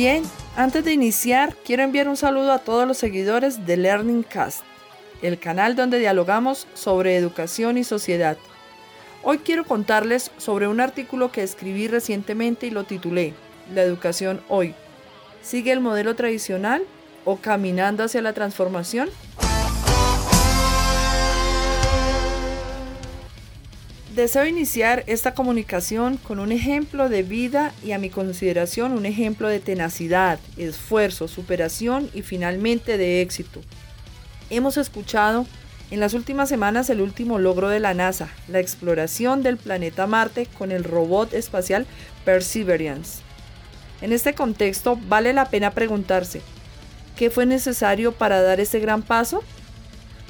Bien, antes de iniciar, quiero enviar un saludo a todos los seguidores de Learning Cast, el canal donde dialogamos sobre educación y sociedad. Hoy quiero contarles sobre un artículo que escribí recientemente y lo titulé La educación hoy. ¿Sigue el modelo tradicional o caminando hacia la transformación? Deseo iniciar esta comunicación con un ejemplo de vida y a mi consideración un ejemplo de tenacidad, esfuerzo, superación y finalmente de éxito. Hemos escuchado en las últimas semanas el último logro de la NASA, la exploración del planeta Marte con el robot espacial Perseverance. En este contexto vale la pena preguntarse, ¿qué fue necesario para dar este gran paso?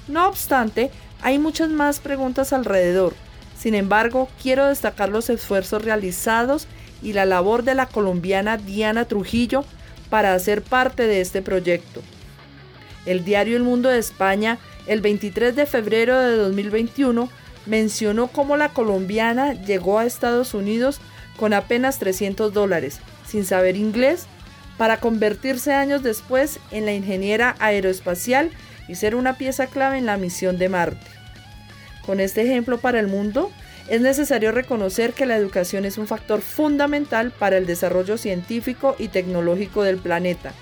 No obstante, hay muchas más preguntas alrededor sin embargo, quiero destacar los esfuerzos realizados y la labor de la colombiana Diana Trujillo para hacer parte de este proyecto. El diario El Mundo de España, el 23 de febrero de 2021, mencionó cómo la colombiana llegó a Estados Unidos con apenas 300 dólares, sin saber inglés, para convertirse años después en la ingeniera aeroespacial y ser una pieza clave en la misión de Marte. Con este ejemplo para el mundo, es necesario reconocer que la educación es un factor fundamental para el desarrollo científico y tecnológico del planeta.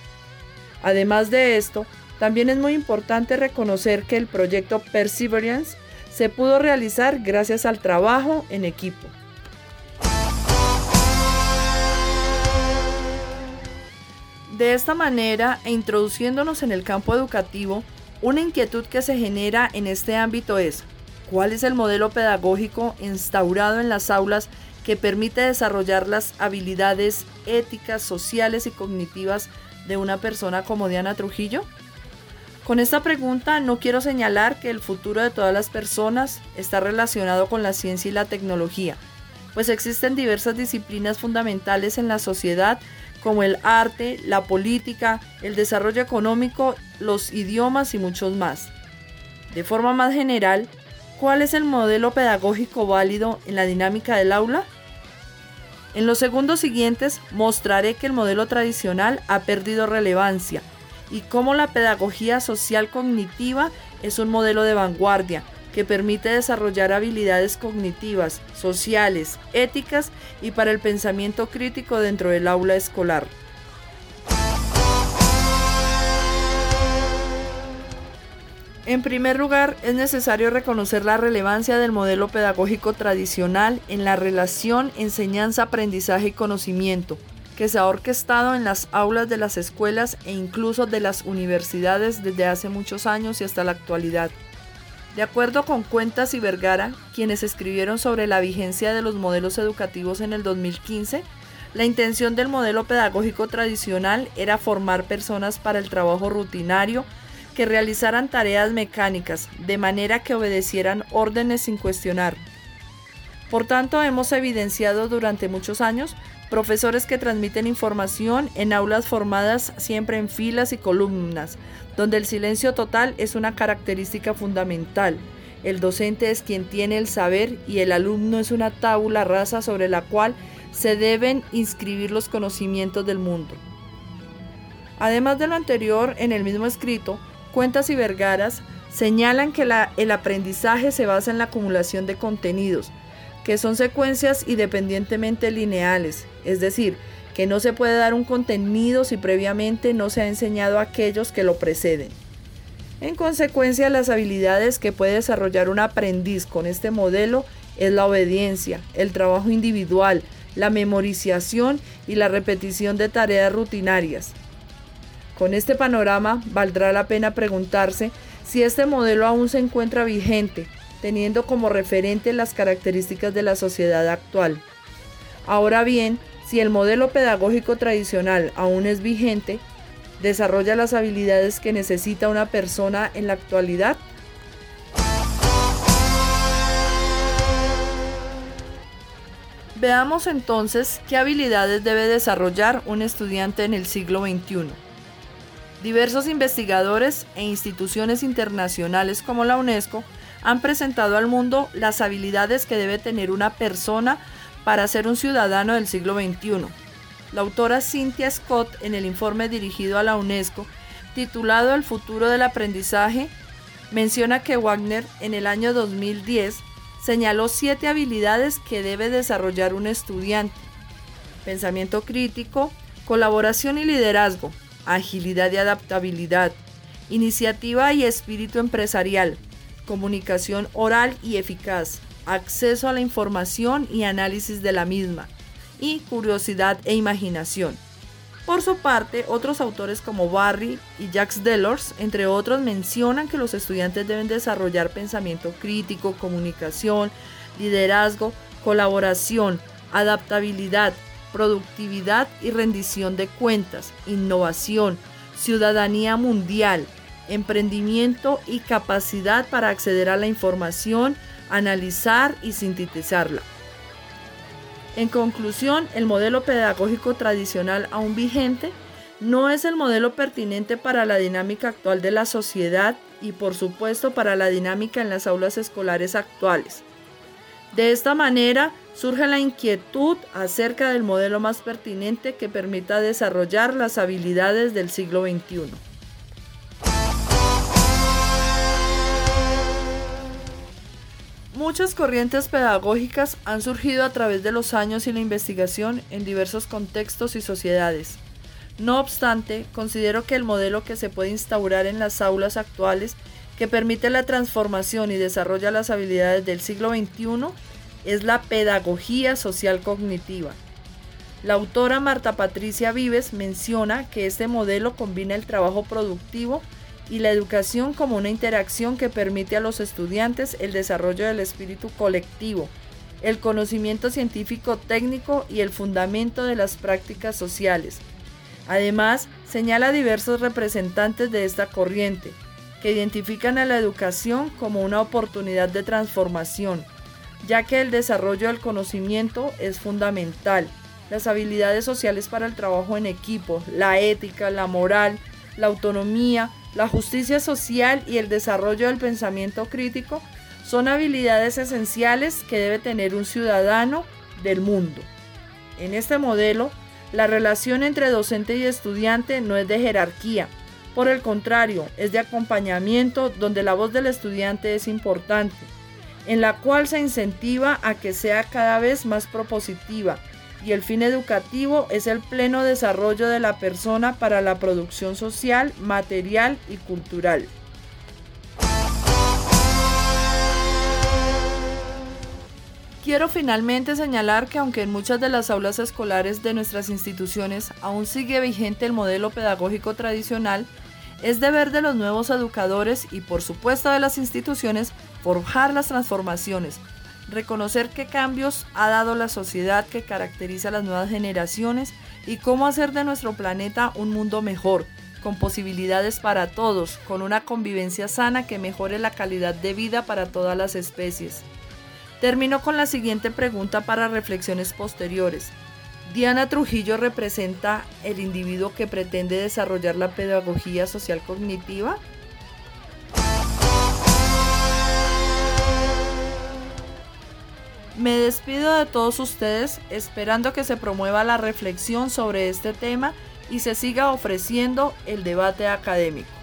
Además de esto, también es muy importante reconocer que el proyecto Perseverance se pudo realizar gracias al trabajo en equipo. De esta manera, e introduciéndonos en el campo educativo, una inquietud que se genera en este ámbito es, ¿Cuál es el modelo pedagógico instaurado en las aulas que permite desarrollar las habilidades éticas, sociales y cognitivas de una persona como Diana Trujillo? Con esta pregunta no quiero señalar que el futuro de todas las personas está relacionado con la ciencia y la tecnología, pues existen diversas disciplinas fundamentales en la sociedad como el arte, la política, el desarrollo económico, los idiomas y muchos más. De forma más general, ¿Cuál es el modelo pedagógico válido en la dinámica del aula? En los segundos siguientes mostraré que el modelo tradicional ha perdido relevancia y cómo la pedagogía social cognitiva es un modelo de vanguardia que permite desarrollar habilidades cognitivas, sociales, éticas y para el pensamiento crítico dentro del aula escolar. En primer lugar, es necesario reconocer la relevancia del modelo pedagógico tradicional en la relación enseñanza, aprendizaje y conocimiento, que se ha orquestado en las aulas de las escuelas e incluso de las universidades desde hace muchos años y hasta la actualidad. De acuerdo con Cuentas y Vergara, quienes escribieron sobre la vigencia de los modelos educativos en el 2015, la intención del modelo pedagógico tradicional era formar personas para el trabajo rutinario, que realizaran tareas mecánicas, de manera que obedecieran órdenes sin cuestionar. Por tanto, hemos evidenciado durante muchos años profesores que transmiten información en aulas formadas siempre en filas y columnas, donde el silencio total es una característica fundamental. El docente es quien tiene el saber y el alumno es una tabula rasa sobre la cual se deben inscribir los conocimientos del mundo. Además de lo anterior, en el mismo escrito, Cuentas y Vergaras señalan que el aprendizaje se basa en la acumulación de contenidos, que son secuencias independientemente lineales, es decir, que no se puede dar un contenido si previamente no se ha enseñado a aquellos que lo preceden. En consecuencia, las habilidades que puede desarrollar un aprendiz con este modelo es la obediencia, el trabajo individual, la memorización y la repetición de tareas rutinarias. Con este panorama, valdrá la pena preguntarse si este modelo aún se encuentra vigente, teniendo como referente las características de la sociedad actual. Ahora bien, si el modelo pedagógico tradicional aún es vigente, ¿desarrolla las habilidades que necesita una persona en la actualidad? Veamos entonces qué habilidades debe desarrollar un estudiante en el siglo XXI. Diversos investigadores e instituciones internacionales como la UNESCO han presentado al mundo las habilidades que debe tener una persona para ser un ciudadano del siglo XXI. La autora Cynthia Scott, en el informe dirigido a la UNESCO, titulado El futuro del aprendizaje, menciona que Wagner en el año 2010 señaló siete habilidades que debe desarrollar un estudiante. Pensamiento crítico, colaboración y liderazgo, agilidad y adaptabilidad, iniciativa y espíritu empresarial, comunicación oral y eficaz, acceso a la información y análisis de la misma, y curiosidad e imaginación. Por su parte, otros autores como Barry y Jacques Delors, entre otros, mencionan que los estudiantes deben desarrollar pensamiento crítico, comunicación, liderazgo, colaboración, adaptabilidad, productividad y rendición de cuentas, innovación, ciudadanía mundial, emprendimiento y capacidad para acceder a la información, analizar y sintetizarla. En conclusión, el modelo pedagógico tradicional aún vigente no es el modelo pertinente para la dinámica actual de la sociedad y por supuesto para la dinámica en las aulas escolares actuales. De esta manera surge la inquietud acerca del modelo más pertinente que permita desarrollar las habilidades del siglo XXI. Muchas corrientes pedagógicas han surgido a través de los años y la investigación en diversos contextos y sociedades. No obstante, considero que el modelo que se puede instaurar en las aulas actuales, que permite la transformación y desarrolla las habilidades del siglo XXI, es la pedagogía social cognitiva. La autora Marta Patricia Vives menciona que este modelo combina el trabajo productivo y la educación como una interacción que permite a los estudiantes el desarrollo del espíritu colectivo, el conocimiento científico técnico y el fundamento de las prácticas sociales. Además, señala diversos representantes de esta corriente, que identifican a la educación como una oportunidad de transformación, ya que el desarrollo del conocimiento es fundamental. Las habilidades sociales para el trabajo en equipo, la ética, la moral, la autonomía, la justicia social y el desarrollo del pensamiento crítico son habilidades esenciales que debe tener un ciudadano del mundo. En este modelo, la relación entre docente y estudiante no es de jerarquía, por el contrario, es de acompañamiento donde la voz del estudiante es importante, en la cual se incentiva a que sea cada vez más propositiva, y el fin educativo es el pleno desarrollo de la persona para la producción social, material y cultural. Quiero finalmente señalar que aunque en muchas de las aulas escolares de nuestras instituciones aún sigue vigente el modelo pedagógico tradicional, es deber de los nuevos educadores y por supuesto de las instituciones forjar las transformaciones, reconocer qué cambios ha dado la sociedad que caracteriza a las nuevas generaciones y cómo hacer de nuestro planeta un mundo mejor, con posibilidades para todos, con una convivencia sana que mejore la calidad de vida para todas las especies. Termino con la siguiente pregunta para reflexiones posteriores. Diana Trujillo representa el individuo que pretende desarrollar la pedagogía social cognitiva? Me despido de todos ustedes esperando que se promueva la reflexión sobre este tema y se siga ofreciendo el debate académico.